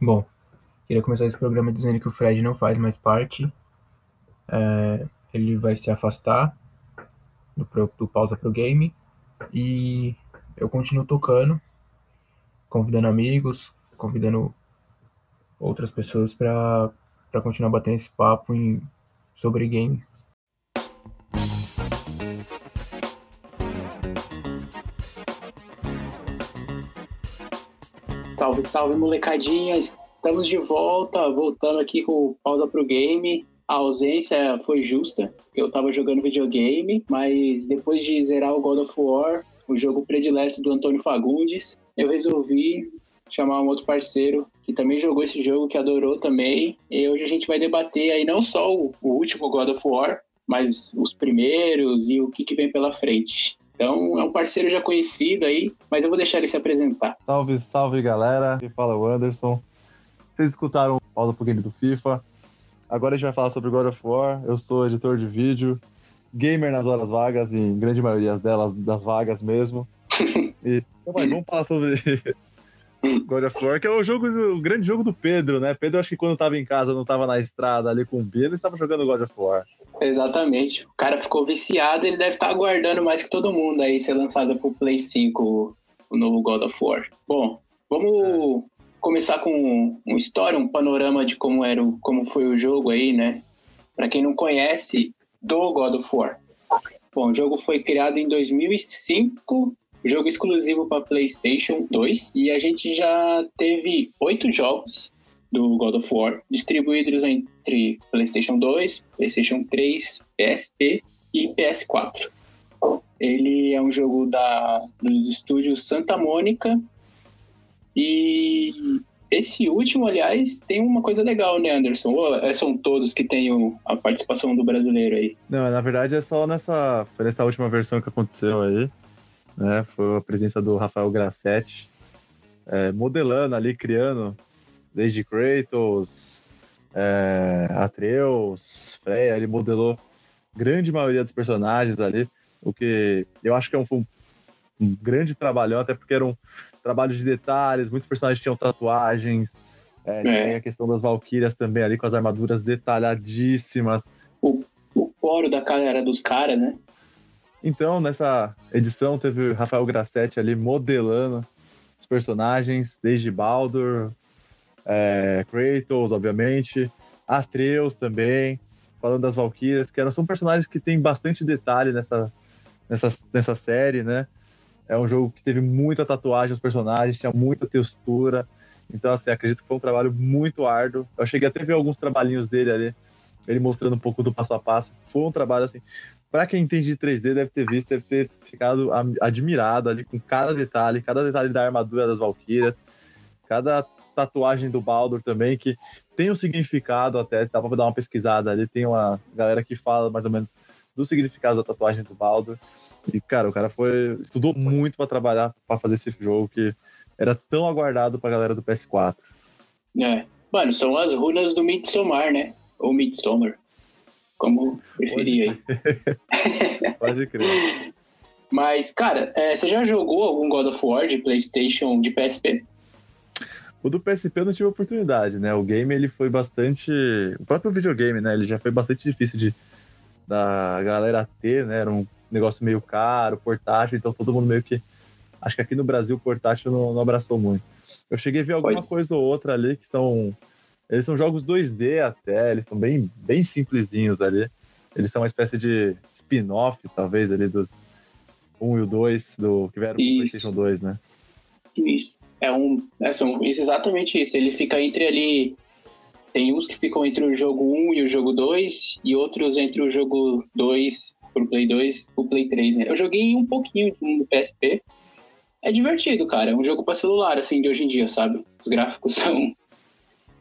Bom, queria começar esse programa dizendo que o Fred não faz mais parte. É, ele vai se afastar do, do Pausa Pro Game e eu continuo tocando, convidando amigos, convidando outras pessoas para continuar batendo esse papo em, sobre games. Salve, salve, molecadinha! Estamos de volta, voltando aqui com o Pausa Pro Game. A ausência foi justa, eu tava jogando videogame, mas depois de zerar o God of War, o jogo predileto do Antônio Fagundes, eu resolvi chamar um outro parceiro que também jogou esse jogo, que adorou também. E hoje a gente vai debater aí não só o, o último God of War, mas os primeiros e o que, que vem pela frente. Então é um parceiro já conhecido aí, mas eu vou deixar ele se apresentar. Salve, salve galera. Quem fala é o Anderson. Vocês escutaram o pro game do FIFA. Agora a gente vai falar sobre God of War. Eu sou editor de vídeo, gamer nas horas vagas, em grande maioria delas, das vagas mesmo. e então, vamos falar sobre God of War, que é o jogo, o grande jogo do Pedro, né? Pedro, acho que quando estava em casa, não estava na estrada ali com o Bia, ele estava jogando God of War. Exatamente. O cara ficou viciado, ele deve estar tá aguardando mais que todo mundo aí ser lançado pro Play 5 o novo God of War. Bom, vamos começar com uma história, um panorama de como era, o, como foi o jogo aí, né? Para quem não conhece, do God of War. Bom, o jogo foi criado em 2005 jogo exclusivo para PlayStation 2 e a gente já teve oito jogos do God of War, distribuídos entre PlayStation 2, PlayStation 3, PSP e PS4. Ele é um jogo da, dos estúdios Santa Mônica e esse último, aliás, tem uma coisa legal, né, Anderson? Ou é, são todos que têm a participação do brasileiro aí? Não, na verdade é só nessa, nessa última versão que aconteceu aí, né? Foi a presença do Rafael Grassetti, é, modelando ali, criando desde Kratos, é, Atreus, Freya, ele modelou grande maioria dos personagens ali, o que eu acho que é um, um, um grande trabalhão, até porque era um trabalho de detalhes, muitos personagens tinham tatuagens, é, é. tem a questão das Valkyrias também ali, com as armaduras detalhadíssimas. O, o poro da cara era dos caras, né? Então, nessa edição, teve o Rafael Grassetti ali modelando os personagens, desde Baldur, é, Kratos, obviamente, Atreus também, falando das Valkyrias, que eram, são personagens que têm bastante detalhe nessa, nessa, nessa série, né? É um jogo que teve muita tatuagem nos personagens, tinha muita textura. Então, assim, acredito que foi um trabalho muito árduo. Eu cheguei até a ver alguns trabalhinhos dele ali, ele mostrando um pouco do passo a passo. Foi um trabalho, assim, para quem entende de 3D, deve ter visto, deve ter ficado admirado ali com cada detalhe, cada detalhe da armadura das Valkyrias, cada tatuagem do Baldur também, que tem um significado até, dá pra dar uma pesquisada ali, tem uma galera que fala mais ou menos do significado da tatuagem do Baldur. E, cara, o cara foi. estudou muito para trabalhar, para fazer esse jogo que era tão aguardado pra galera do PS4. É. Mano, são as runas do Midsommar, né? Ou Midsommar. Como preferia aí. Pode crer. Mas, cara, é, você já jogou algum God of War de PlayStation, de PSP? O do PSP eu não tive oportunidade, né? O game ele foi bastante. O próprio videogame, né? Ele já foi bastante difícil de da galera ter, né? Era um negócio meio caro, portátil, então todo mundo meio que. Acho que aqui no Brasil o portátil não, não abraçou muito. Eu cheguei a ver alguma coisa ou outra ali que são. Eles são jogos 2D até, eles são bem, bem simplesinhos ali. Eles são uma espécie de spin-off, talvez, ali dos 1 e o 2, do, que vieram pro PlayStation 2, né? Isso. É um. É, são, exatamente isso. Ele fica entre ali. Tem uns que ficam entre o jogo 1 e o jogo 2, e outros entre o jogo 2 pro Play 2 e o Play 3, né? Eu joguei um pouquinho do PSP. É divertido, cara. É um jogo pra celular, assim, de hoje em dia, sabe? Os gráficos são.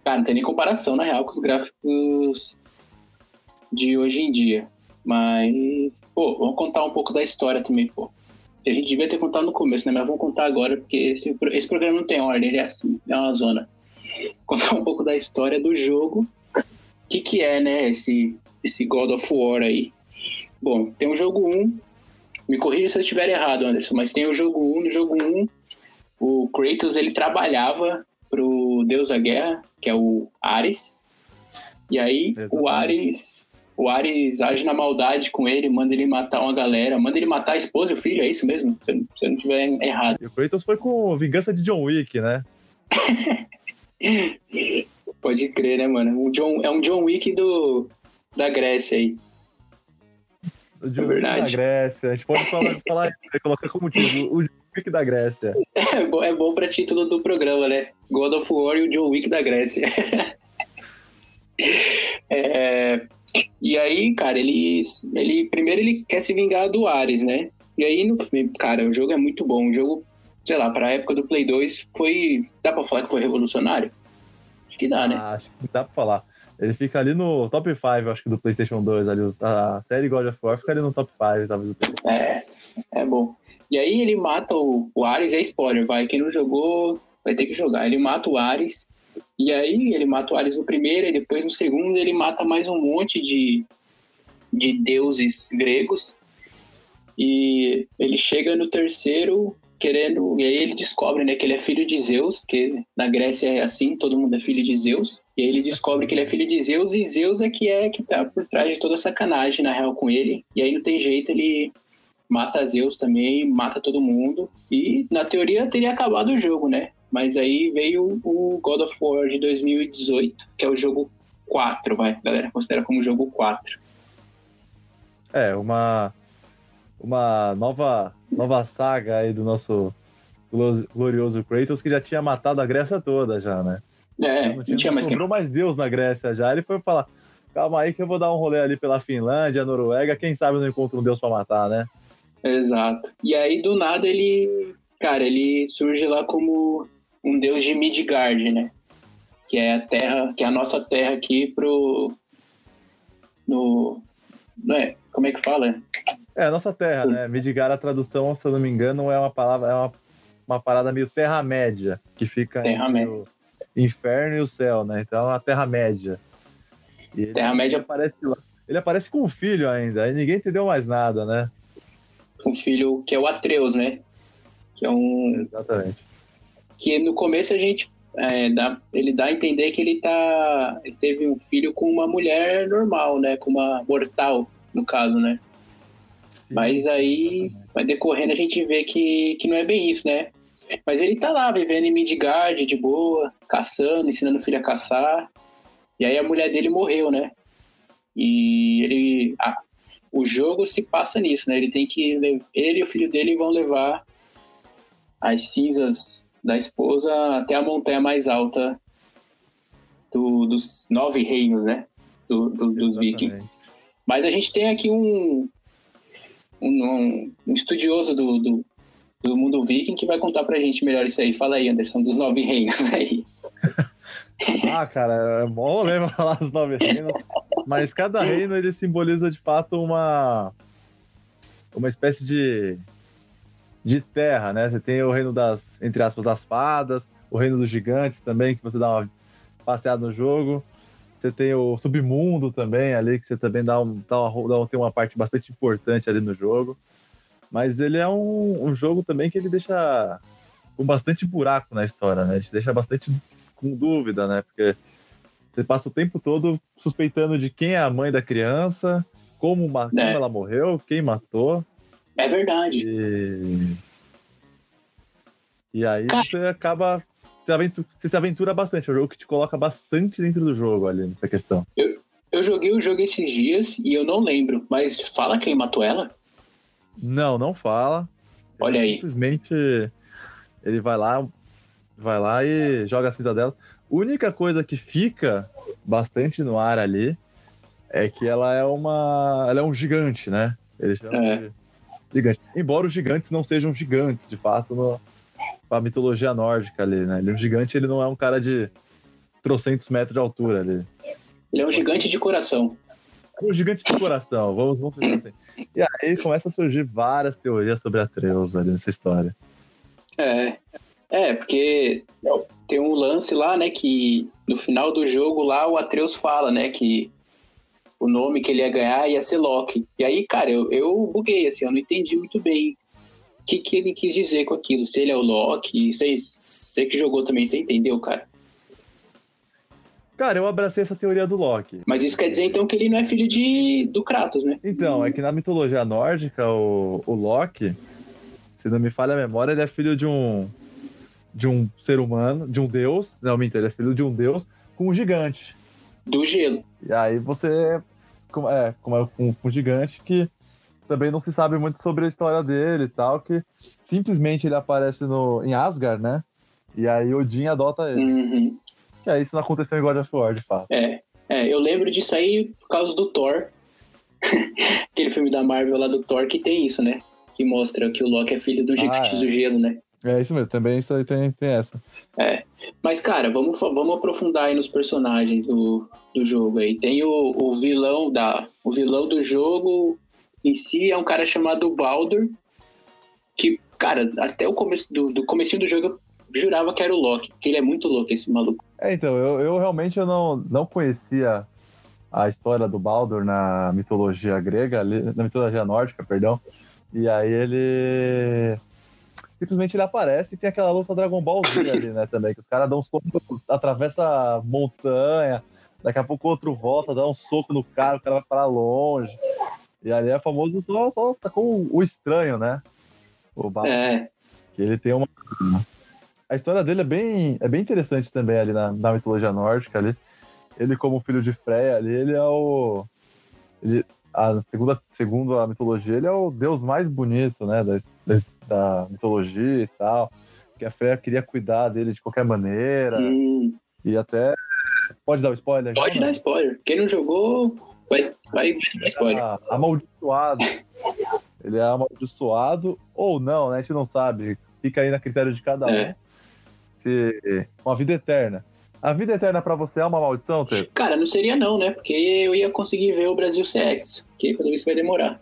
Cara, não tem nem comparação, na real, com os gráficos de hoje em dia. Mas, pô, vamos contar um pouco da história também, pô. A gente devia ter contado no começo, né? Mas vamos contar agora, porque esse, esse programa não tem ordem, ele é assim, é uma zona. Contar um pouco da história do jogo. O que, que é, né, esse, esse God of War aí? Bom, tem o jogo 1. Me corrija se eu estiver errado, Anderson, mas tem o jogo 1. No jogo 1, o Kratos ele trabalhava pro deus da guerra, que é o Ares. E aí Exatamente. o Ares, o Ares age na maldade com ele, manda ele matar uma galera, manda ele matar a esposa e o filho, é isso mesmo? Se eu, não- se eu não estiver errado. E o Kratos foi com Vingança de John Wick, né? Pode crer, né, mano? Um John, é um John Wick do, da Grécia aí. O John Wick verdade. da Grécia. A gente pode falar, falar isso, colocar como título, o John Wick da Grécia. É bom, é bom pra título do programa, né? God of War e o John Wick da Grécia. É, e aí, cara, ele, ele. Primeiro ele quer se vingar do Ares, né? E aí, no, cara, o jogo é muito bom. O jogo, sei lá, pra época do Play 2 foi. Dá pra falar que foi revolucionário? Acho que dá, né? Ah, acho que dá pra falar. Ele fica ali no top 5, acho que do PlayStation 2. Ali, a série God of War fica ali no top 5, talvez. É, é bom. E aí ele mata o, o Ares, é spoiler, vai. Quem não jogou vai ter que jogar. Ele mata o Ares, e aí ele mata o Ares no primeiro, e depois no segundo ele mata mais um monte de, de deuses gregos. E ele chega no terceiro querendo. E aí ele descobre né, que ele é filho de Zeus, que na Grécia é assim, todo mundo é filho de Zeus. E aí ele descobre que ele é filho de Zeus, e Zeus é que é que tá por trás de toda a sacanagem, na real, com ele. E aí não tem jeito, ele mata Zeus também, mata todo mundo. E na teoria teria acabado o jogo, né? Mas aí veio o God of War de 2018, que é o jogo 4, vai. A galera considera como jogo 4. É, uma, uma nova, nova saga aí do nosso glo- glorioso Kratos, que já tinha matado a Grécia toda já, né? É, não não tinha, tinha mais quem. mais Deus na Grécia já. Ele foi falar, calma aí que eu vou dar um rolê ali pela Finlândia, Noruega, quem sabe eu não encontro um Deus pra matar, né? Exato. E aí, do nada, ele. Cara, ele surge lá como um deus de Midgard, né? Que é a terra, que é a nossa terra aqui pro. No. Não é? Como é que fala? É, a nossa terra, né? Midgar, a tradução, se eu não me engano, é uma palavra, é uma, uma parada meio Terra-média, que fica entre Terra-média. o inferno e o céu, né? Então é uma Terra-média. Terra-média aparece lá. Ele aparece com o filho ainda, aí ninguém entendeu mais nada, né? um filho que é o Atreus, né? Que é um. Exatamente. Que no começo a gente. é, dá, ele dá a entender que ele tá. Ele teve um filho com uma mulher normal, né? Com uma mortal, no caso, né? Mas aí, vai decorrendo, a gente vê que, que não é bem isso, né? Mas ele tá lá, vivendo em Midgard, de boa, caçando, ensinando o filho a caçar. E aí a mulher dele morreu, né? E ele. ah, o jogo se passa nisso, né? Ele tem que. le- Ele e o filho dele vão levar as cinzas da esposa até a montanha mais alta do- dos nove reinos, né? Do- do- dos vikings. Mas a gente tem aqui um, um, um- estudioso do, do, do mundo viking que vai contar pra gente melhor isso aí. Fala aí, Anderson, dos nove reinos aí. Ah, cara, é bom pra falar dos nove reinos. Mas cada reino ele simboliza de fato uma uma espécie de de terra, né? Você tem o reino das entre aspas das fadas, o reino dos gigantes também que você dá uma passeada no jogo. Você tem o submundo também ali que você também dá, um, dá, uma, dá um- tem uma parte bastante importante ali no jogo. Mas ele é um, um jogo também que ele deixa com bastante buraco na história, né? Ele te deixa bastante com dúvida, né? Porque você passa o tempo todo suspeitando de quem é a mãe da criança, como, ma- como É. ela morreu, quem matou. É verdade. E, e aí Cara. você acaba. Se aventu- Você se aventura bastante. É um jogo que te coloca bastante dentro do jogo ali nessa questão. Eu joguei o jogo esses dias e eu não lembro, mas fala quem matou ela? Não, não fala. Olha Ele aí. Simplesmente ele vai lá, vai lá e joga a cinza dela. Única coisa que fica bastante no ar ali é que ela é uma. Ela é um gigante, né? Eles chamam É. de gigante. Embora os gigantes não sejam gigantes, de fato, no, pra mitologia nórdica ali, né? Ele é um gigante, ele não é um cara de trocentos metros de altura ali. Ele é um gigante de coração. É um gigante de coração, vamos, vamos dizer assim. E aí começa a surgir várias teorias sobre Atreus ali nessa história. É. É, porque tem um lance lá, né, que no final do jogo lá o Atreus fala, né, que o nome que ele ia ganhar ia ser Loki. E aí, cara, eu, eu buguei, assim, eu não entendi muito bem o que, que ele quis dizer com aquilo. Se ele é o Loki, você, você que jogou também, você entendeu, cara? Cara, eu abracei essa teoria do Loki. Mas isso quer dizer então que ele não é filho de do Kratos, né? Então, é que na mitologia nórdica, o, o Loki, se não me falha a memória, ele é filho de um de um ser humano, de um deus. Não, minto, ele é filho de um deus com um gigante. Do gelo. E aí você. Como- É, é com, com um gigante que também não se sabe muito sobre a história dele e tal, que simplesmente ele aparece no, em Asgard, né? E aí Odin adota ele. Uhum. E aí isso não aconteceu em God of War, de fato. É. É, eu lembro disso aí por causa do Thor. Aquele filme da Marvel lá do Thor que tem isso, né? Que mostra que o Loki é filho do gigante é. do gelo, né? É isso mesmo, também isso aí tem, tem essa. Mas, cara, vamos, vamos aprofundar aí nos personagens do, do jogo aí. Tem o, o vilão da. O vilão do jogo em si é um cara chamado Baldur. Que, cara, até o começo do, do comecinho do jogo eu jurava que era o Loki, porque ele é muito louco, esse maluco. É, então, eu, eu realmente eu não, não conhecia a história do Baldur na mitologia grega, na mitologia nórdica, perdão. E aí ele. Simplesmente ele aparece e tem aquela luta Dragon Ball Z ali, né, também, que os caras dão um soco, atravessa a montanha, daqui a pouco o outro volta, dá um soco no cara, o cara vai parar longe. E ali é famoso só, só tá com o estranho, né? O Baldur. É, Que ele tem uma. A história dele é bem, é bem interessante também ali na, na mitologia nórdica ali. Ele, como filho de Freya ali, ele é o. Ele, a segunda, segundo a mitologia, ele é o deus mais bonito, né? Da, da, mitologia e tal. Que a Freya queria cuidar dele de qualquer maneira. hum, E até. Pode dar o spoiler? pode dar spoiler. Quem não jogou, vai, vai, vai dar spoiler. Ah, amaldiçoado. Ele é amaldiçoado ou não, né? A gente não sabe. Fica aí na critério de cada um. É. Se... Uma vida eterna. A vida eterna pra você é uma maldição, Tê? Cara, não seria não, né? Porque eu ia conseguir ver o Brasil CX, que pelo visto vai demorar.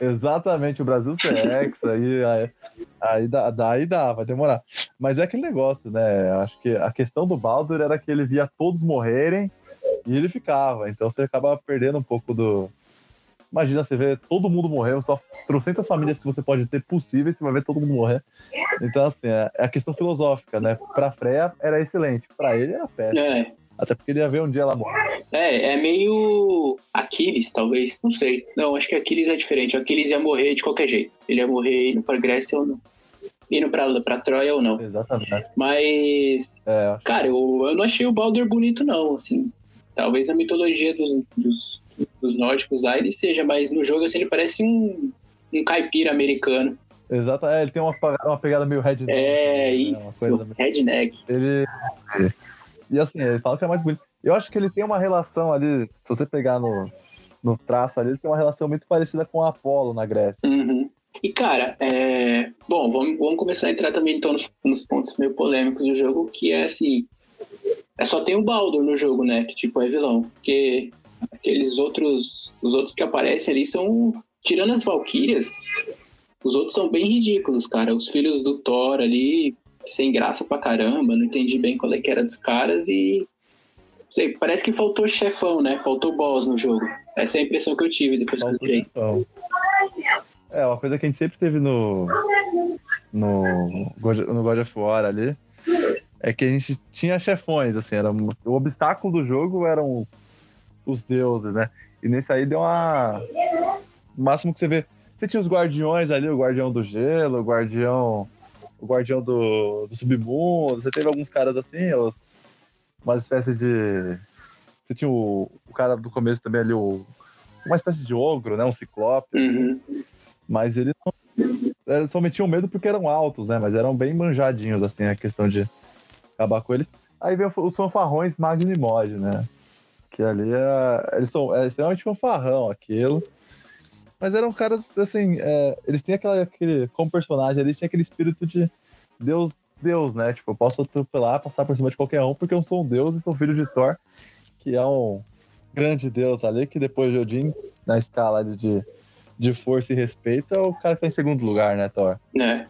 Exatamente, o Brasil CX, aí, aí, aí dá, daí dá, vai demorar. Mas é aquele negócio, né? Acho que a questão do Baldur era que ele via todos morrerem e ele ficava. Então você acaba perdendo um pouco do. Imagina, você vê todo mundo morrendo, só trocentas famílias que você pode ter possíveis, você vai ver todo mundo morrer. Então, assim, é é a questão filosófica, né? Pra Freya era excelente, pra ele era péssimo. É, Até porque ele ia ver um dia ela morrer. é, é meio Aquiles, talvez. Não sei. Não, acho que Aquiles é diferente. Aquiles ia morrer de qualquer jeito. Ele ia morrer indo pra Grécia ou não. Indo pra, pra Troia ou não. Exatamente. Mas, É, acho cara, eu, eu não achei o Baldur bonito, não. Assim, talvez na mitologia dos, dos, dos nórdicos lá ele seja, mas no jogo assim, ele parece um, um caipira americano. Exato, é, ele tem uma, uma pegada meio red É, né, isso. meio- Redneck. Ele. E assim, ele fala que é mais bonito. Eu acho que ele tem uma relação ali, se você pegar no, no traço ali, ele tem uma relação muito parecida com o Apolo na Grécia. Uhum. E, cara, é... bom, vamos, vamos começar a entrar também então nos, nos pontos meio polêmicos do jogo, que é assim, é só tem o Baldur no jogo, né, que tipo é vilão, porque aqueles outros, os outros que aparecem ali são, tirando as Valkyrias, os outros são bem ridículos, cara, os filhos do Thor ali, sem graça pra caramba, não entendi bem qual é que era dos caras e, sei, parece que faltou chefão, né, faltou boss no jogo, essa é a impressão que eu tive depois que eu. Então, é, uma coisa que a gente sempre teve no. No no God of War ali. É que a gente tinha chefões, assim, era, o obstáculo do jogo eram os, os deuses, né? E nesse aí deu uma. O máximo que você vê. Você tinha os guardiões ali, o guardião do gelo, o guardião. O guardião do, do submundo. Você teve alguns caras assim, os, umas espécies de. Você tinha o, o cara do começo também ali, o, uma espécie de ogro, né? Um ciclope. Uhum. Mas eles, não, eles só metiam medo porque eram altos, né? Mas eram bem manjadinhos, assim, a questão de acabar com eles. Aí vem os fanfarrões Magno e Mod, né? Que ali é, eles são é extremamente fanfarrão aquilo. Mas eram caras, assim, é, eles têm aquela, aquele, como personagem, eles tinham aquele espírito de Deus, Deus, né? Tipo, eu posso atropelar, passar por cima de qualquer um, porque eu sou um Deus e sou filho de Thor, que é um grande Deus ali, que depois de Odin, na escala de- de de força e respeito é o cara que tá em segundo lugar, né, Thor? É.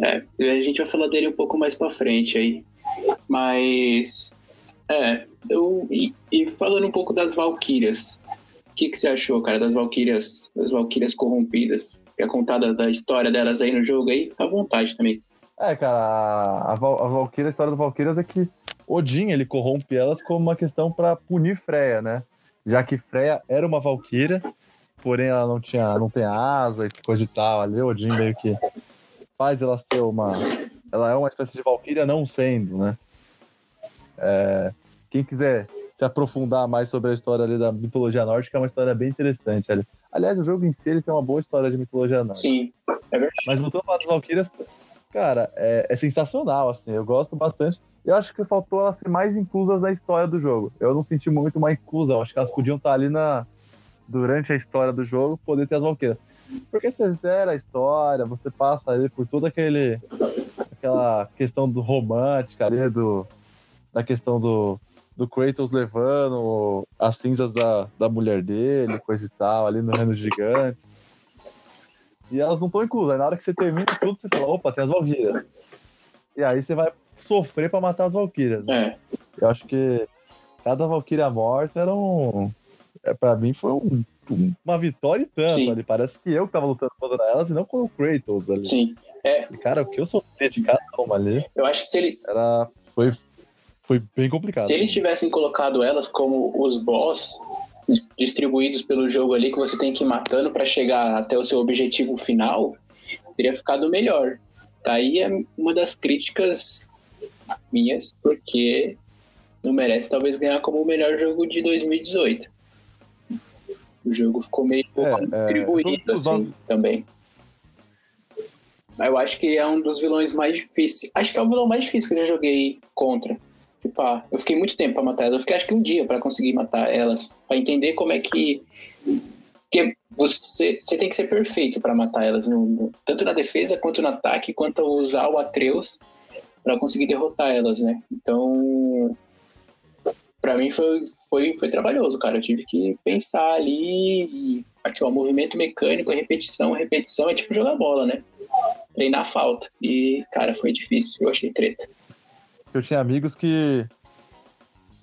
É, a gente vai falar dele um pouco mais pra frente aí. Mas. É, eu. E, e falando um pouco das Valkyrias. O que, que você achou, cara, das Valkyrias, das Valkyrias corrompidas? Quer contar da, da história delas aí no jogo aí? Fica à vontade também. É, cara, a, Val- a Valkyria, a história do Valkyrias é que Odin, ele corrompe elas como uma questão pra punir Freya, né? Já que Freya era uma Valkyria, porém ela não tinha, não tem asa e coisa e tal ali, Odin meio que faz ela ser uma... Ela é uma espécie de Valkyria não sendo, né? É, quem quiser se aprofundar mais sobre a história ali da mitologia nórdica, é uma história bem interessante. ali. Aliás, o jogo em si ele tem uma boa história de mitologia nórdica. Sim, Mas voltando a falar das Valkyrias, cara, é, é sensacional, assim, eu gosto bastante. Eu acho que faltou elas ser mais inclusas na história do jogo. Eu não senti muito uma inclusão, acho que elas podiam estar ali na durante a história do jogo, poder ter as Valkyrias. Porque você zera a história, você passa ali por toda aquele aquela questão do romântica ali, do, da questão do, do Kratos levando as cinzas da, da mulher dele, coisa e tal, ali no Reino dos Gigantes. E elas não estão inclusas. Na hora que você termina tudo, você fala, opa, tem as Valkyrias. E aí você vai sofrer pra matar as Valkyrias. né? é. Eu acho que cada Valkyria morta era um. É, pra mim foi um- um- uma vitória e tanto Sim. ali. Parece que eu que tava lutando contra elas e não com o Kratos ali. Sim. É, E, cara, o que eu sofri de cada uma ali eu acho que se, ele, era. Foi, foi bem complicado. se eles tivessem colocado elas como os boss distribuídos pelo jogo ali, que você tem que ir matando pra chegar até o seu objetivo final, teria ficado melhor. Daí é uma das críticas minhas, porque não merece talvez ganhar como o melhor jogo de 2018. O jogo ficou meio É, é, distribuído todos os assim também. Mas eu acho que é um dos vilões mais difíceis. Acho que é o vilão mais difícil que eu já joguei contra. Ah, eu fiquei muito tempo pra matar elas. Eu fiquei acho que um dia pra conseguir matar elas. Pra entender como é que. que você, você tem que ser perfeito pra matar elas. no- no- tanto na defesa, quanto no ataque, quanto usar o Atreus pra conseguir derrotar elas, né? Então. Pra mim foi, foi, foi trabalhoso, cara. Eu tive que pensar ali. Aqui, ó, movimento mecânico, repetição. Repetição é tipo jogar bola, né? Treinar falta. E, cara, foi difícil. Eu achei treta. Eu tinha amigos que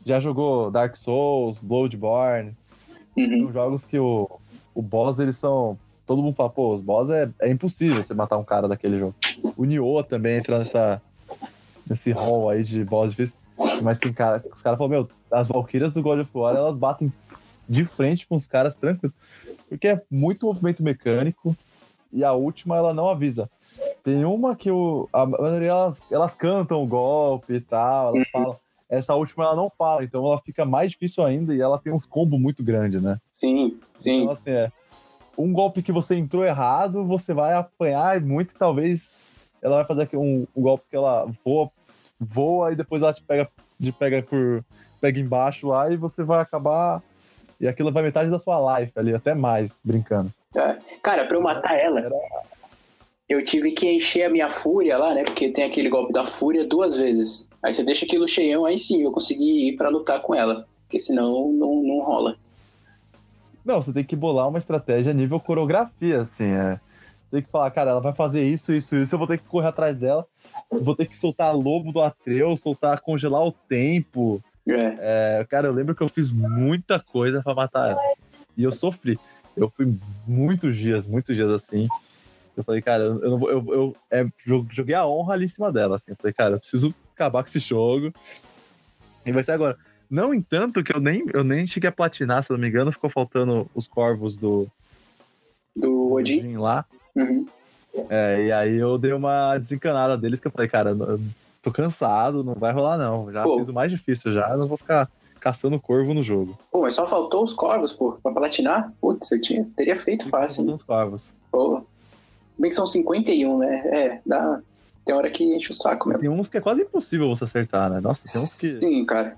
já jogou Dark Souls, Bloodborne. Uhum. São jogos que o, o boss, eles são. Todo mundo fala, pô, os boss é, é impossível você matar um cara daquele jogo. O Nioh também entra nessa, nesse hall aí de boss difícil. Mas tem cara. Os caras falam, meu, as Valkyrias do God of War, elas batem de frente com os caras tranquilos. Porque é muito movimento mecânico. E a última, ela não avisa. Tem uma que o, a maioria elas, elas cantam o golpe e tal, elas falam. Essa última ela não fala, então ela fica mais difícil ainda e ela tem uns combos muito grandes, né? Sim, sim. Então, assim, é. Um golpe que você entrou errado, você vai apanhar muito e talvez ela vai fazer um, um golpe que ela voa, voa e depois ela te pega, te pega por. pega embaixo lá e você vai acabar. E aquilo vai metade da sua life ali, até mais, brincando. É. Cara, pra eu matar ela, eu tive que encher a minha fúria lá, né? Porque tem aquele golpe da fúria duas vezes. Aí você deixa aquilo cheião, aí sim eu consegui ir pra lutar com ela. Porque senão não, não rola. Não, você tem que bolar uma estratégia nível coreografia, assim, é. Tem que falar, cara, ela vai fazer isso, isso, isso, eu vou ter que correr atrás dela, vou ter que soltar lobo do Atreu, soltar, congelar o tempo. É. É, cara, eu lembro que eu fiz muita coisa pra matar ela. E eu sofri. Eu fui muitos dias, muitos dias assim. Eu falei, cara, eu, não vou. Eu, eu é, jo- joguei a honra ali em cima dela, assim. Eu falei, cara, eu preciso acabar com esse jogo. E vai ser agora. Não, entanto, que eu nem, eu nem cheguei a platinar, se não me engano, ficou faltando os corvos do Do Odin. Lá. Uhum. É, e aí eu dei uma desencanada deles, que eu falei, cara, eu tô cansado, não vai rolar não. Já Pô. fiz o mais difícil já, não vou ficar caçando corvo no jogo. Pô, mas só faltou os corvos, pô, pra platinar? Putz, eu tinha, teria feito fácil. hein? Os corvos. Pô. Bem que são 51, né? É, dá. Tem hora que enche o saco mesmo. Tem uns que é quase impossível você acertar, né? Nossa, tem uns que Sim, cara.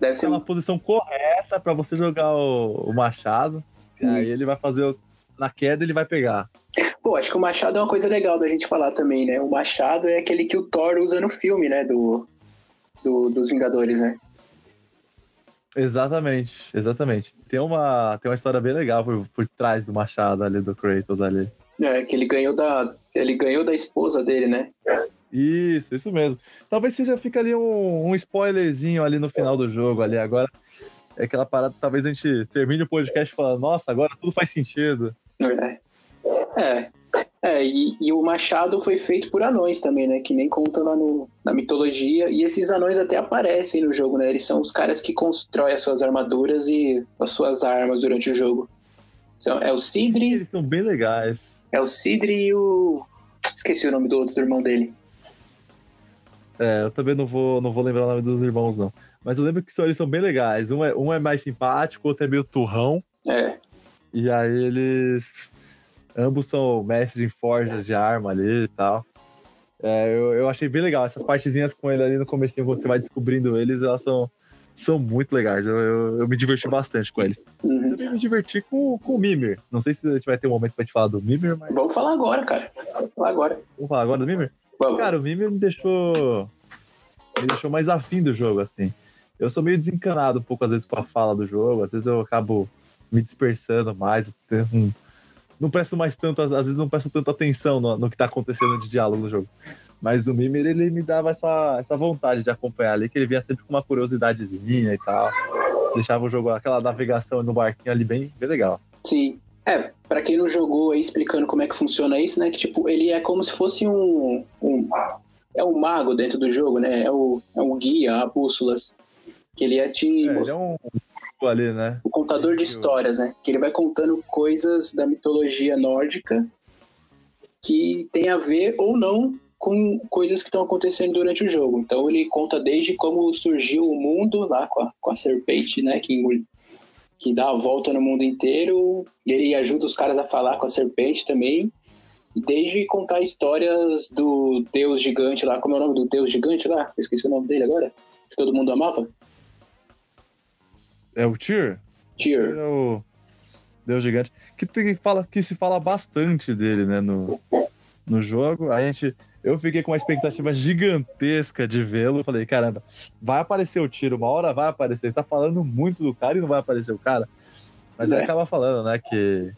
Deve ser tem uma posição correta pra você jogar o, o machado. E Sim. aí ele vai fazer. o- Na queda ele vai pegar. Pô, acho que o machado é uma coisa legal da gente falar também, né? O machado é aquele que o Thor usa no filme, né? Do, do- dos Vingadores, né? Exatamente, exatamente. Tem uma, tem uma história bem legal por, por trás do machado ali do Kratos ali. É, que ele ganhou da. Ele ganhou da esposa dele, né? Isso, isso mesmo. Talvez seja fica ali um, um spoilerzinho ali no final do jogo ali. Agora é aquela parada, talvez a gente termine o podcast falando, nossa, agora tudo faz sentido. É. É. É, e, e, o machado foi feito por anões também, né? Que nem conta lá no, na mitologia. E esses anões até aparecem no jogo, né? Eles são os caras que constroem as suas armaduras e as suas armas durante o jogo. Então, é o Sidri. Eles são bem legais. É o Sidri e o. Esqueci o nome do outro do irmão dele. É, eu também não vou, não vou lembrar o nome dos irmãos, não. Mas eu lembro que eles são bem legais. Um é, um é mais simpático, o outro é meio turrão. É. E aí eles Ambos são mestres em forjas de arma ali e tal. É, eu, eu achei bem legal. Essas partezinhas com ele ali no começo, quando você vai descobrindo eles, elas são, são muito legais. Eu, eu, eu me diverti bastante com eles. Uhum. Me diverti com, com o Mimir. Não sei se a gente vai ter um momento pra gente falar do Mimir, mas. Vamos falar agora, cara. Vamos falar agora. Vamos falar agora do Mimir? Vamos. Cara, o Mimir me deixou. Me deixou mais afim do jogo, assim. Eu sou meio desencanado um pouco, às vezes, com a fala do jogo. Às vezes eu acabo me dispersando mais. Um, não presto mais tanto, às vezes não presto tanta atenção no, no que tá acontecendo de diálogo no jogo. Mas o Mimir, ele me dava essa, essa vontade de acompanhar ali, que ele vinha sempre com uma curiosidadezinha e tal. Deixava o jogo, aquela navegação no barquinho ali bem, bem legal. Sim. É, pra quem não jogou aí, explicando como é que funciona isso, né? Que, tipo, ele é como se fosse um... um é um mago dentro do jogo, né? É o, é um guia, a bússolas. Que ele ia te... É, ele é um ali, né? O contador de histórias, né? Que ele vai contando coisas da mitologia nórdica que tem a ver ou não com coisas que estão acontecendo durante o jogo. Então ele conta desde como surgiu o mundo lá com a, com a serpente, né? Que, que dá a volta no mundo inteiro. E ele ajuda os caras a falar com a serpente também. Desde contar histórias do deus gigante lá. Como é o nome do deus gigante lá? Esqueci o nome dele agora. Que todo mundo amava. É o Tyr? Tyr. É o Deus Gigante. Que, que, fala, que se fala bastante dele, né, no, no jogo. A gente. Eu fiquei com uma expectativa gigantesca de vê-lo. Falei, caramba, vai aparecer o Tyr, uma hora vai aparecer. Ele tá falando muito do cara e não vai aparecer o cara. Mas é. ele acaba falando, né, que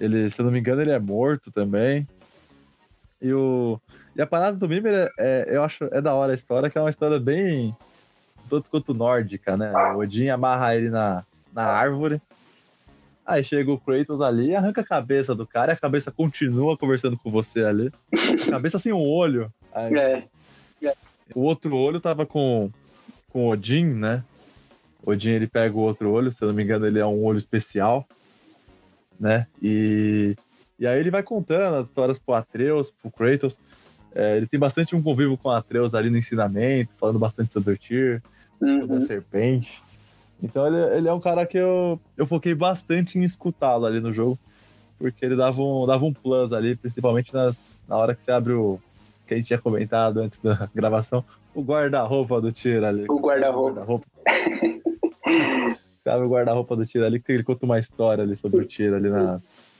ele, se eu não me engano, ele é morto também. E, o, e a parada do Mimir, é, é, eu acho, é da hora a história, que é uma história bem tanto quanto nórdica, né? O Odin amarra ele na, na árvore. Aí chega o Kratos ali, arranca a cabeça do cara e a cabeça continua conversando com você ali. A cabeça sem um olho. Aí, é. O outro olho tava com, com Odin, né? Odin ele pega o outro olho, se eu não me engano, ele é um olho especial, né? E, e aí ele vai contando as histórias pro Atreus, pro Kratos. É, ele tem bastante um convívio com Atreus ali no ensinamento, falando bastante sobre o Tyr uhum. da serpente. Então ele, ele é um cara que eu, eu foquei bastante em escutá-lo ali no jogo, porque ele dava um, dava um plus ali, principalmente nas, na hora que você abre o. que a gente tinha comentado antes da gravação, o guarda-roupa do Tira ali. O guarda-roupa. Guarda você abre o guarda-roupa do Tira ali, que ele conta uma história ali sobre o Tira ali nas,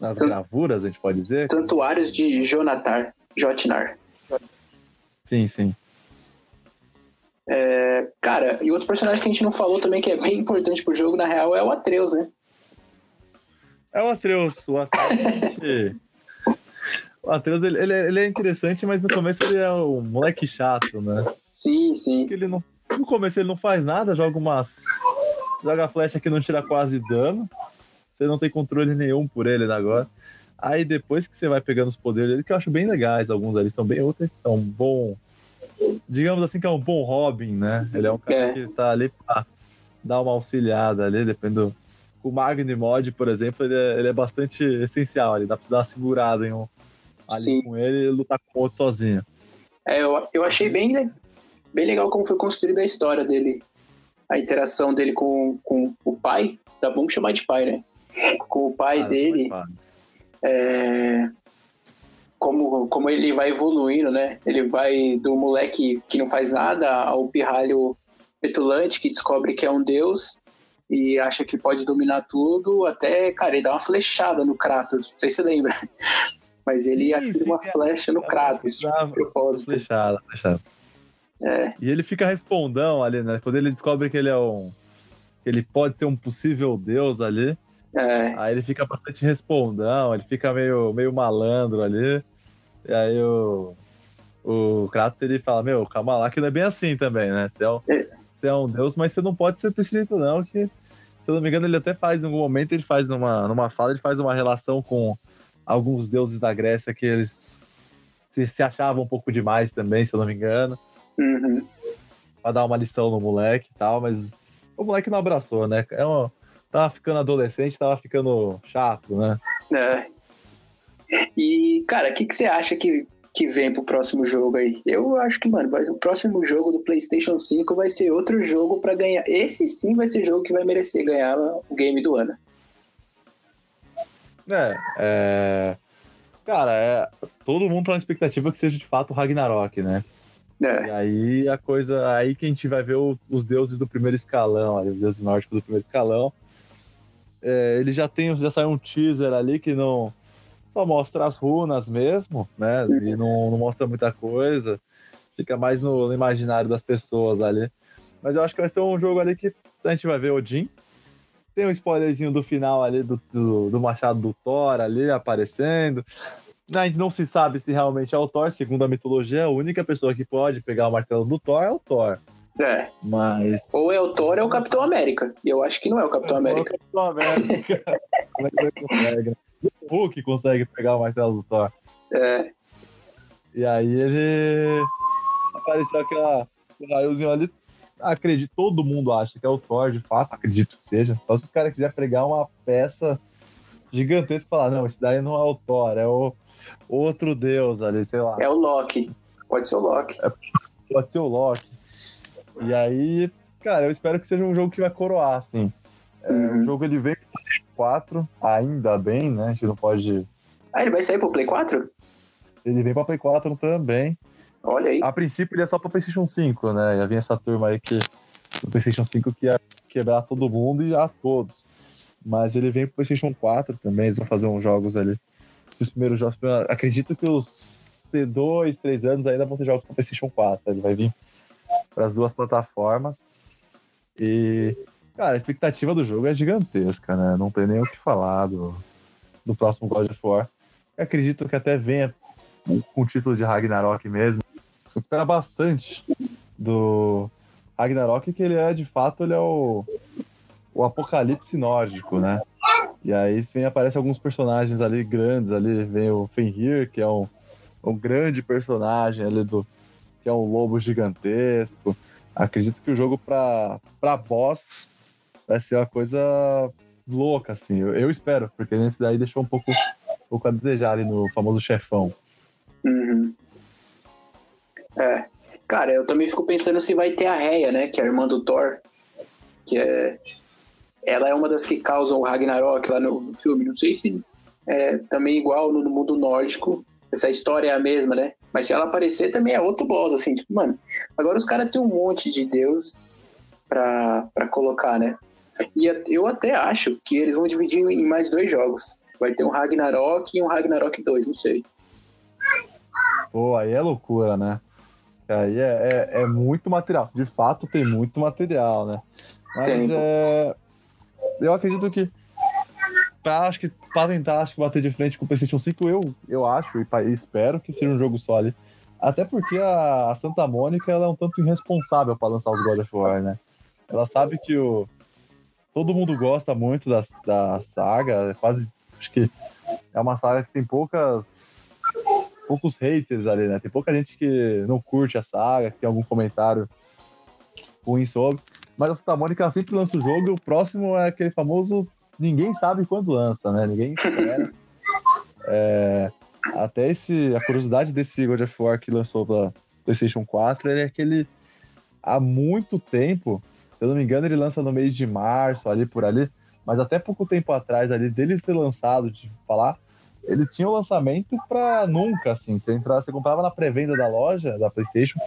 nas gravuras, a gente pode dizer. Santuários de Jonatar, Jotnar. Sim, sim. É, cara, e outro personagem que a gente não falou também, que é bem importante pro jogo, na real, é o Atreus, né? É o Atreus. O Atreus, o Atreus ele, ele, é, ele, é interessante, mas no começo ele é um moleque chato, né? Sim, sim. Ele não, no começo ele não faz nada, joga umas. Joga flecha que não tira quase dano. Você não tem controle nenhum por ele agora. Aí depois que você vai pegando os poderes dele, que eu acho bem legais, alguns ali são bem outros, são bom digamos assim, que é um bom Robin, né? Ele é um cara é. que tá ali pra dar uma auxiliada ali, dependendo. O Magni Mod, por exemplo, ele é, ele é bastante essencial ali, dá pra dar uma segurada em um, ali Sim. com ele e lutar com o outro sozinho. É, eu, eu achei bem, bem legal como foi construída a história dele. A interação dele com, com o pai, tá bom chamar de pai, né? Com o pai ah, dele. É, como, como ele vai evoluindo, né? Ele vai do moleque que não faz nada ao pirralho petulante que descobre que é um deus e acha que pode dominar tudo, até, cara, ele dá uma flechada no Kratos, não sei se você lembra. Mas ele atira uma flecha no Kratos, de propósito. Flechada, flechada. É. E ele fica respondão ali, né? Quando ele descobre que ele é um. que ele pode ser um possível deus ali. É. Aí ele fica bastante respondão, ele fica meio, meio malandro ali. E aí o, o Kratos ele fala: Meu, calma lá, que não é bem assim também, né? Você é um. Você é um deus, mas você não pode ser escrito, não. Que, se eu não me engano, ele até faz em algum momento, ele faz numa, numa fala, ele faz uma relação com, alguns deuses da Grécia que eles se, se achavam um pouco demais também, se eu não me engano. Uhum. Pra dar uma lição no moleque e tal, mas o moleque não abraçou, né? É um, tava ficando adolescente, tava ficando chato, né? É. E, cara, o que, que você acha que, que vem pro próximo jogo aí? Eu acho que, mano, vai, o próximo jogo do PlayStation 5 vai ser outro jogo para ganhar. Esse sim vai ser jogo que vai merecer ganhar o game do ano. É, é... Cara, é... todo mundo tá na expectativa que seja de fato Ragnarok, né? É. E aí a coisa. Aí que a gente vai ver o- os deuses do primeiro escalão, ali, os deuses nórdicos do primeiro escalão. É, ele já tem, já saiu um teaser ali que não só mostra as runas mesmo, né? E não, não mostra muita coisa. Fica mais no, no imaginário das pessoas ali. Mas eu acho que vai ser um jogo ali que a gente vai ver Odin. Tem um spoilerzinho do final ali do, do, do machado do Thor ali aparecendo. A gente não se sabe se realmente é o Thor, segundo a mitologia, a única pessoa que pode pegar o martelo do Thor é o Thor. É. Mas. Ou é o Thor ou é o Capitão América. E eu acho que não é o Capitão América. Capitão América. Como é que ele consegue? O Hulk consegue pegar o martelo do Thor. É. E aí ele. Apareceu aquela. Raiozinho ali. Acredito, todo mundo acha que é o Thor, de fato, acredito que seja. Só se os caras quiserem pregar uma peça gigantesca e falar, não, esse daí não é o Thor, é o outro deus ali, sei lá. É o Loki. Pode ser o Loki. pode ser o Loki. E aí, cara, eu espero que seja um jogo que vai coroar, assim. É, Uhum. O jogo ele vem com 4, ainda bem, né? A gente não pode. Ah, ele vai sair pro Play 4? Ele vem pra Play 4 também. Olha aí. A princípio ele é só pra PlayStation 5, né? Já vinha essa turma aí que o PlayStation 5 que ia quebrar todo mundo e a todos. Mas ele vem pro PlayStation 4 também, eles vão fazer uns jogos ali. Esses primeiros jogos. Acredito que os dois, três anos ainda vão ter jogos pro PlayStation 4. Ele vai vir para as duas plataformas. E, cara, a expectativa do jogo é gigantesca, né? Não tem nem o que falar do, do próximo God of War. Eu acredito que até venha com o título de Ragnarok mesmo. Eu espero bastante do Ragnarok, que ele é, de fato, ele é o, o apocalipse nórdico, né? E aí vem, aparece alguns personagens ali grandes ali, vem o Fenrir, que é um, um grande personagem ali do que é um lobo gigantesco. Acredito que o jogo pra boss vai ser uma coisa louca, assim. Eu, eu espero, porque nesse daí deixou um pouco, um pouco a desejar ali no famoso chefão. Uhum. É. Cara, eu também fico pensando se vai ter a Reia, né? Que é a irmã do Thor. Que é. Ela é uma das que causam o Ragnarok lá no, filme. Não sei se é também igual no, no mundo nórdico. Essa história é a mesma, né? Mas se ela aparecer, também é outro boss, assim. Tipo, mano, agora os caras têm um monte de deus pra, pra colocar, né? E eu até acho que eles vão dividir em mais dois jogos. Vai ter um Ragnarok e um Ragnarok 2, não sei. Pô, aí é loucura, né? Aí é, é, é muito material. De fato, tem muito material, né? Mas Tem. é, eu acredito que pra, acho que pra tentar acho que bater de frente com o PlayStation 5, eu, eu acho e e espero que seja um jogo sólido. Até porque a, a Santa Mônica ela é um tanto irresponsável para lançar os God of War, né? Ela sabe que o, todo mundo gosta muito da, da saga, é quase acho que é uma saga que tem poucas poucos haters ali, né? Tem pouca gente que não curte a saga, que tem algum comentário ruim sobre. Mas a Santa Mônica sempre lança o jogo e o próximo é aquele famoso ninguém sabe quando lança, né? Ninguém espera. É, até esse, a curiosidade desse God of War que lançou pra PlayStation 4 ele é aquele há muito tempo, eu não me engano, ele lança no mês de março, ali por ali, mas até pouco tempo atrás ali dele ser lançado, de falar, ele tinha o lançamento pra nunca, assim. Você entrava, você comprava na pré-venda da loja, da PlayStation,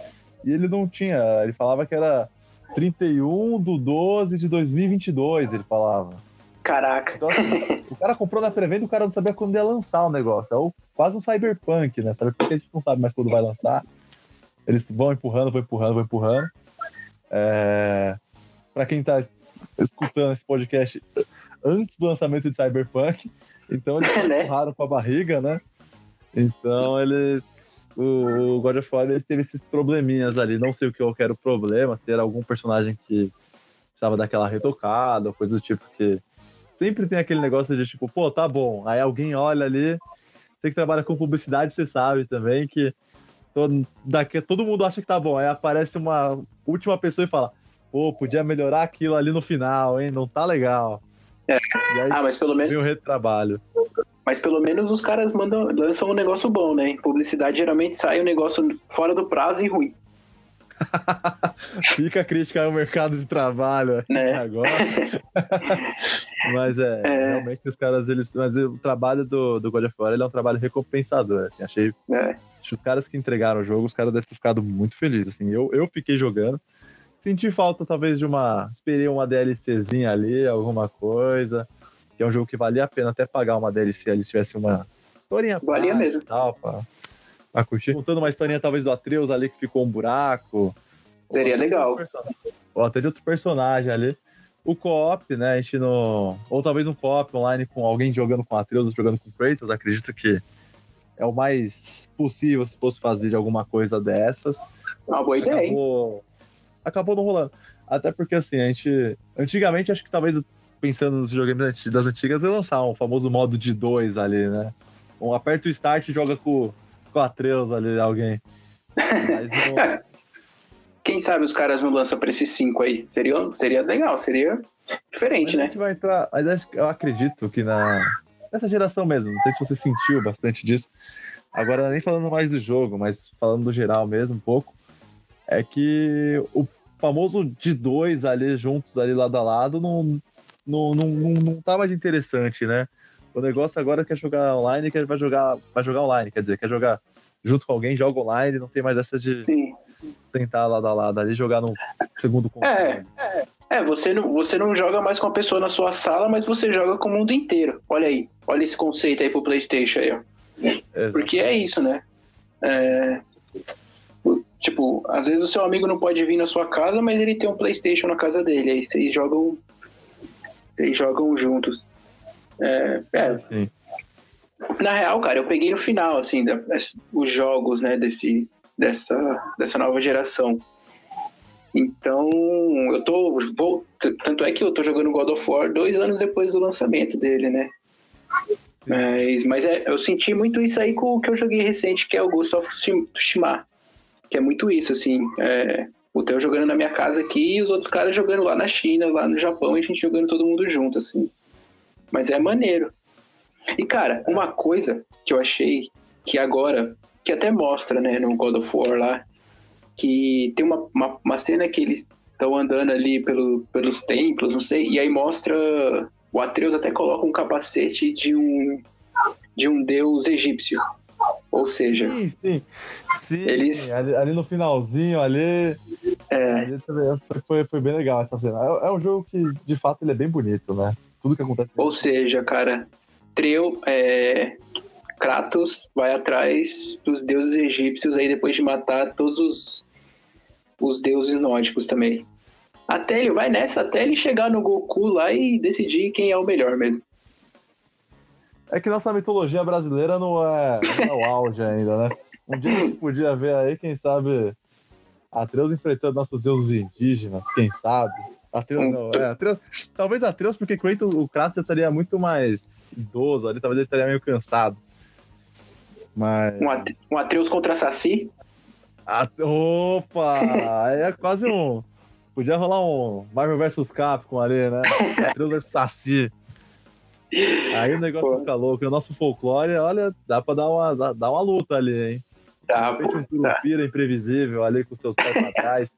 e ele não tinha. Ele falava que era 31 do 12 de 2022, ele falava. Caraca. Então, assim, o cara comprou na pré-venda, o cara não sabia quando ia lançar o negócio. É o, quase um cyberpunk, né? Cyberpunk a gente não sabe mais quando vai lançar. Eles vão empurrando, vão empurrando, vão empurrando. É... Para quem tá escutando esse podcast antes do lançamento de Cyberpunk, então eles Né? empurraram com a barriga, né? Então eles. O, o God of War ele teve esses probleminhas ali. Não sei o que eu quero problema, se era algum personagem que precisava daquela retocada, coisa do tipo que. Sempre tem aquele negócio de tipo, pô, tá bom. Aí alguém olha ali Você que trabalha com publicidade, você sabe também que todo, daqui, todo mundo acha que tá bom. Aí aparece uma última pessoa e fala: pô, podia melhorar aquilo ali no final, hein? Não tá legal. É. Aí, ah, mas pelo menos. O retrabalho. Mas pelo menos os caras mandam, lançam um negócio bom, né? Em publicidade geralmente sai um negócio fora do prazo e ruim. Fica a crítica ao mercado de trabalho né? agora. mas é, é, realmente os caras, eles. Mas o trabalho do, do God of War ele é um trabalho recompensador. Assim, achei. É. Os caras que entregaram o jogo, os caras devem ter ficado muito felizes. Assim, eu, eu fiquei jogando. Senti falta, talvez, de uma. Esperei uma DLCzinha ali, alguma coisa. Que é um jogo que valia a pena até pagar uma DLC ali se tivesse uma historinha. Valia mesmo. Tal, pra, pra curtir. Contando uma historinha, talvez, do Atreus ali que ficou um buraco. Seria legal. Ou até de outro personagem ali. O co-op, né? A gente não. Ou talvez um co-op online com alguém jogando com Atreus, jogando com Kratos. Acredito que é o mais possível se fosse fazer de alguma coisa dessas. Uma boa ideia, acabou, hein? Acabou não rolando. Até porque, assim, a gente. Antigamente, acho que talvez pensando nos videogames das antigas, ia lançar um famoso modo de dois ali, né? Um aperta o start e joga com, com a Atreus ali, alguém. Não... Quem sabe os caras não lançam pra esses cinco aí? Seria, seria legal, seria diferente, Mas né? A gente vai entrar. Eu acredito que na. Nessa geração mesmo, não sei se você sentiu bastante disso. Agora, nem falando mais do jogo, mas falando do geral mesmo, um pouco. É que o famoso de dois ali juntos, ali lado a lado, não, não, não, não, tá mais interessante, né? O negócio agora é quer jogar online, quer vai jogar, vai jogar online, quer dizer, quer jogar junto com alguém, joga online, não tem mais essa de Sim. tentar lado a lado ali, jogar no segundo controle. É, é, é, você não, você não joga mais com a pessoa na sua sala, mas você joga com o mundo inteiro. Olha aí, olha esse conceito aí pro Playstation aí, ó. Exatamente. Porque é isso, né? É, tipo, às vezes o seu amigo não pode vir na sua casa, mas ele tem um Playstation na casa dele, aí vocês jogam eles jogam juntos. É, é. Na real, cara, eu peguei no final, assim, da, os jogos, né, desse, dessa, dessa nova geração. Então, eu tô. Vou, tanto é que eu tô jogando God of War dois anos depois do lançamento dele, né? Mas, mas é, eu senti muito isso aí com o que eu joguei recente, que é o Ghost of Tsushima. Que é muito isso, assim. É, o Theo jogando na minha casa aqui e os outros caras jogando lá na China, lá no Japão, e a gente jogando todo mundo junto, assim. Mas é maneiro. E, cara, uma coisa que eu achei que agora, que até mostra, né, no God of War lá, que tem uma, uma, uma cena que eles estão andando ali pelo, pelos templos, não sei, e aí mostra. O Atreus até coloca um capacete de um, de um deus egípcio. Ou seja, sim, sim. Sim, eles... Ali, ali, no finalzinho, ali. É. Ali foi, foi bem legal essa cena. É, é, um jogo que, de fato, ele é bem bonito, né? Tudo que acontece. Ou seja, cara, Treu, é, Kratos vai atrás dos deuses egípcios aí depois de matar todos os, os deuses nórdicos também. Até ele vai nessa, até ele chegar no Goku lá e decidir quem é o melhor mesmo. É que nossa mitologia brasileira não é, não é o auge ainda, né? Um dia a gente podia ver aí, quem sabe, Atreus enfrentando nossos deuses indígenas, quem sabe? Atreus não, é, Atreus, talvez Atreus, porque Kratos, o Kratos já estaria muito mais idoso ali, talvez ele estaria meio cansado. Mas... Um Atreus contra Saci? Opa! Aí é quase um. Podia rolar um Marvel vs Capcom ali, né? Atreus vs Saci. Aí o negócio Pô. fica louco. E o nosso folclore, olha, dá pra dar uma, dá, dá uma luta ali, hein? Dá, um Curupira imprevisível ali com seus pés pra trás.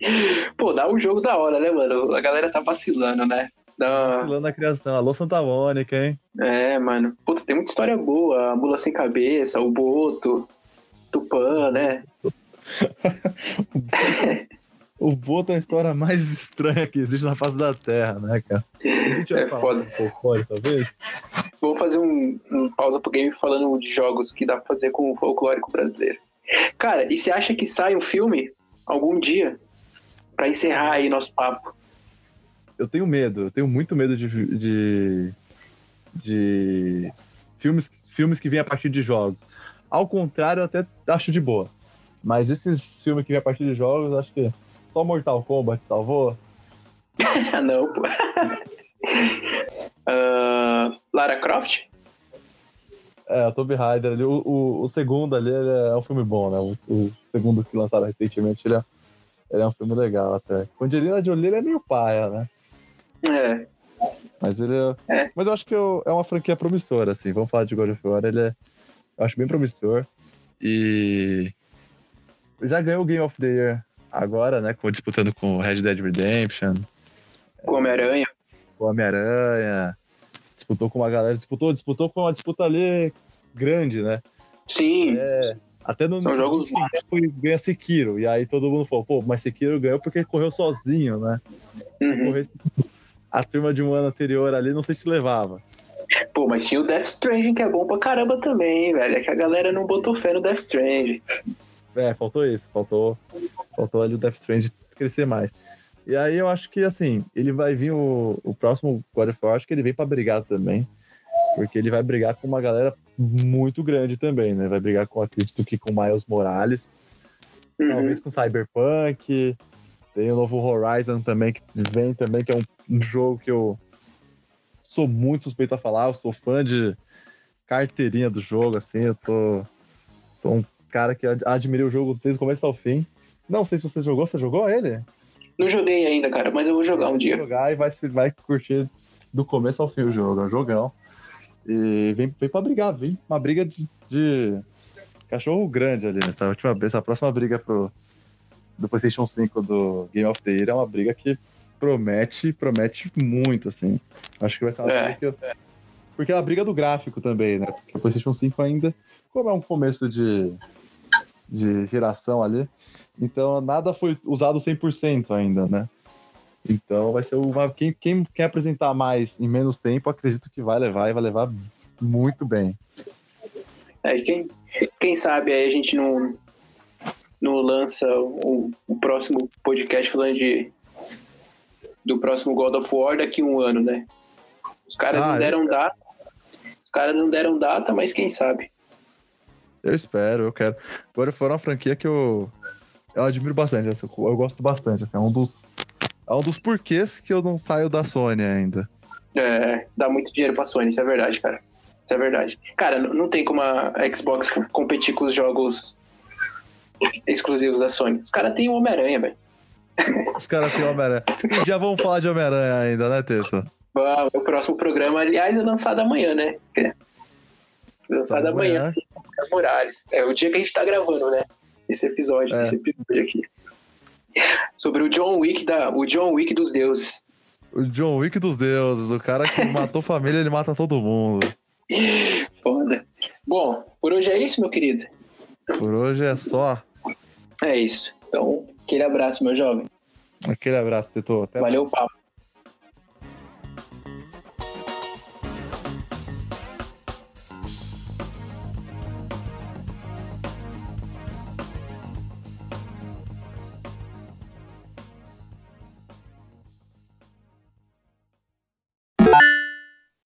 Pô, dá um jogo da hora, né, mano? A galera tá vacilando, né? Dá... Vacilando na criação. Alô, Santa Mônica, hein? É, mano. Puta, tem muita história boa. A Mula Sem Cabeça, o Boto, Tupã, né? O Boto é a história mais estranha que existe na face da Terra, né, cara? É foda. um folclore, talvez? Vou fazer um, um pausa pro game falando de jogos que dá pra fazer com o folclórico brasileiro. Cara, e você acha que sai um filme algum dia para encerrar aí nosso papo? Eu tenho medo, eu tenho muito medo de, de, de filmes, filmes que vêm a partir de jogos. Ao contrário, eu até acho de boa. Mas esses filmes que vêm a partir de jogos, acho que só Mortal Kombat salvou? Não, pô. uh, Lara Croft? É, o Tomb Raider ali, o, o, o segundo ali é um filme bom, né? O, o segundo que lançaram recentemente, ele é, ele é um filme legal até. Com Angelina Jolie ele é meio paia, né? É. Mas ele é... É. Mas eu acho que eu- é uma franquia promissora, assim. Vamos falar de God of War, ele é... Eu acho bem promissor. E... Já ganhou o Game of the Year agora, né? com- Disputando com Red Dead Redemption, Com Homem-Aranha. com Homem-Aranha. Disputou com uma galera... Disputou, disputou com uma disputa ali grande, né? Sim. É, até no São no jogos foi ganha Sekiro. E aí todo mundo falou, pô, mas Sekiro ganhou porque correu sozinho, né? Uhum. Correr- A turma de um ano anterior ali, não sei se levava. Pô, mas tinha o Death Stranding, que é bom pra caramba também, velho. É que a galera não botou fé no Death Stranding. É, faltou isso, faltou, faltou ali o Death Stranding crescer mais. E aí eu acho que, assim, ele vai vir o, o próximo God of War, acho que ele vem pra brigar também. Porque ele vai brigar com uma galera muito grande também, né? Vai brigar com, acredito que com Miles Morales, Uhum. talvez com Cyberpunk. Tem o novo Horizon também, que vem também, que é um, um jogo que eu sou muito suspeito a falar. Eu sou fã de carteirinha do jogo, assim. Eu sou, sou um cara que ad- admirei o jogo desde o começo ao fim. Não sei se você jogou. Você jogou ele? Não joguei ainda, cara, mas eu vou jogar um Vai dia. jogar e vai, vai curtir do começo ao fim o jogo. É um jogão. E vem, vem pra brigar, vem uma briga de, de cachorro grande ali nessa última vez. Essa próxima briga pro, do PlayStation 5 do Game of the Year é uma briga que promete, promete muito, assim. Acho que vai ser uma É. briga que. eu- Porque é a briga do gráfico também, né? Porque o PlayStation 5 ainda, como é um começo de, de geração ali, então nada foi usado 100% ainda, né? Então vai ser uma. Quem, quem quer apresentar mais em menos tempo, acredito que vai levar e vai levar muito bem. É, quem, quem sabe aí a gente não, não lança o, o próximo podcast falando de do próximo God of War daqui a um ano, né? Os caras Ah, não eu deram data. Os caras não deram data, mas quem sabe? Eu espero, eu quero. Agora foi uma franquia que eu, eu admiro bastante, assim, eu, gosto bastante. Assim, é um dos. É um dos porquês que eu não saio da Sony ainda. É, dá muito dinheiro pra Sony, isso é verdade, cara. Isso é verdade. Cara, não, tem como a Xbox competir com os jogos exclusivos da Sony. Os caras têm o Homem-Aranha, velho. Os caras têm Homem-Aranha. Um dia vamos falar de Homem-Aranha ainda, né, Teto? Vamos, o próximo programa, aliás, é lançado amanhã, né? Lançado amanhã, Lucas Morales. É o dia que a gente tá gravando, né? Esse episódio, É. esse episódio aqui. Sobre o John Wick da, o John Wick dos deuses. O John Wick dos deuses, o cara que matou família, ele mata todo mundo. Foda. Bom, por hoje é isso, meu querido. Por hoje é só. É isso. Então, aquele abraço, meu jovem. Aquele abraço, Teto. Até Valeu mais. papo.